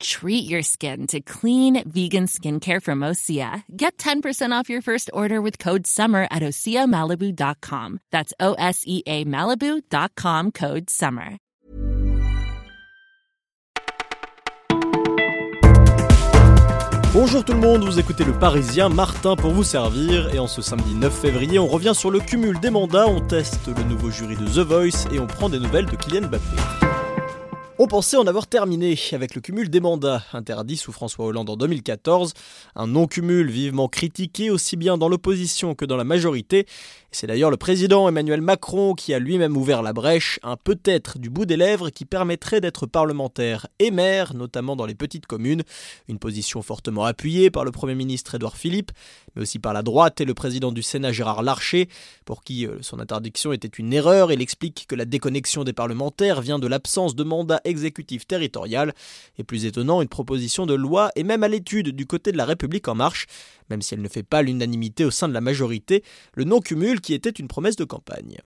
Treat your skin to clean vegan skincare from Osea. Get 10% off your first order with code SUMMER at OseaMalibu.com. That's O S E A Malibu.com code SUMMER. Bonjour tout le monde, vous écoutez le Parisien, Martin pour vous servir. Et en ce samedi 9 février, on revient sur le cumul des mandats, on teste le nouveau jury de The Voice et on prend des nouvelles de Kylian Mbappé. On pensait en avoir terminé avec le cumul des mandats interdit sous François Hollande en 2014, un non-cumul vivement critiqué aussi bien dans l'opposition que dans la majorité. C'est d'ailleurs le président Emmanuel Macron qui a lui-même ouvert la brèche, un peut-être du bout des lèvres qui permettrait d'être parlementaire et maire, notamment dans les petites communes, une position fortement appuyée par le Premier ministre Édouard Philippe, mais aussi par la droite et le président du Sénat Gérard Larcher, pour qui euh, son interdiction était une erreur. Il explique que la déconnexion des parlementaires vient de l'absence de mandat exécutif territorial, et plus étonnant, une proposition de loi est même à l'étude du côté de la République en marche, même si elle ne fait pas l'unanimité au sein de la majorité, le non-cumul qui était une promesse de campagne.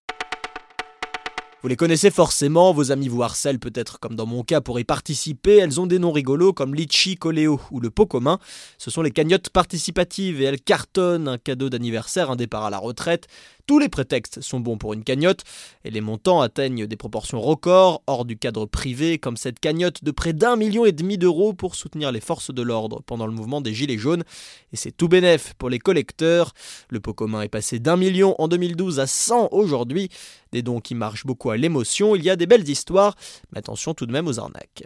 Vous les connaissez forcément, vos amis vous harcèlent peut-être comme dans mon cas pour y participer, elles ont des noms rigolos comme Litchi, Coléo ou le pot commun. Ce sont les cagnottes participatives et elles cartonnent un cadeau d'anniversaire, un départ à la retraite. Tous les prétextes sont bons pour une cagnotte et les montants atteignent des proportions records, hors du cadre privé, comme cette cagnotte de près d'un million et demi d'euros pour soutenir les forces de l'ordre pendant le mouvement des Gilets jaunes. Et c'est tout bénef pour les collecteurs. Le pot commun est passé d'un million en 2012 à 100 aujourd'hui. Des dons qui marchent beaucoup à l'émotion. Il y a des belles histoires, mais attention tout de même aux arnaques.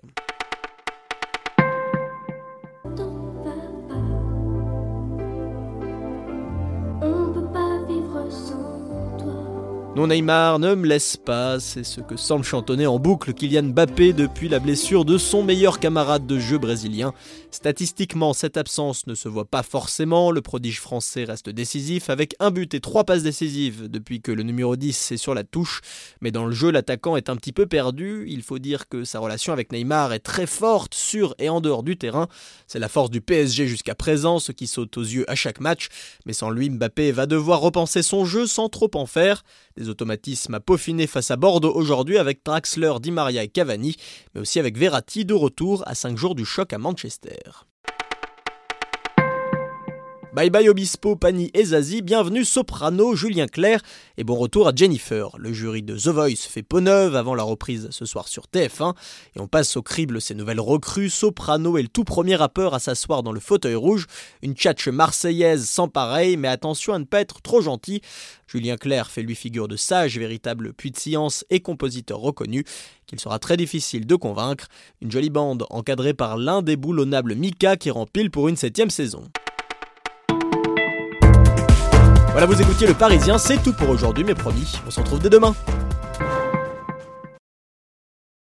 Non Neymar, ne me laisse pas, c'est ce que semble chantonner en boucle Kylian Mbappé depuis la blessure de son meilleur camarade de jeu brésilien. Statistiquement, cette absence ne se voit pas forcément, le prodige français reste décisif avec un but et trois passes décisives depuis que le numéro 10 est sur la touche, mais dans le jeu l'attaquant est un petit peu perdu, il faut dire que sa relation avec Neymar est très forte sur et en dehors du terrain, c'est la force du PSG jusqu'à présent, ce qui saute aux yeux à chaque match, mais sans lui Mbappé va devoir repenser son jeu sans trop en faire automatismes à peaufiner face à Bordeaux aujourd'hui avec Draxler, Di Maria et Cavani, mais aussi avec Verratti de retour à 5 jours du choc à Manchester. Bye bye Obispo, Pani et Zazie, bienvenue Soprano, Julien Clerc et bon retour à Jennifer. Le jury de The Voice fait peau neuve avant la reprise ce soir sur TF1 et on passe au crible ces nouvelles recrues. Soprano est le tout premier rappeur à s'asseoir dans le fauteuil rouge, une tchatche marseillaise sans pareil, mais attention à ne pas être trop gentil. Julien Clerc fait lui figure de sage, véritable puits de science et compositeur reconnu, qu'il sera très difficile de convaincre. Une jolie bande encadrée par l'indéboulonnable Mika qui rempile pour une septième saison. Voilà, vous écoutiez le Parisien, c'est tout pour aujourd'hui, mais promis, on se retrouve dès demain.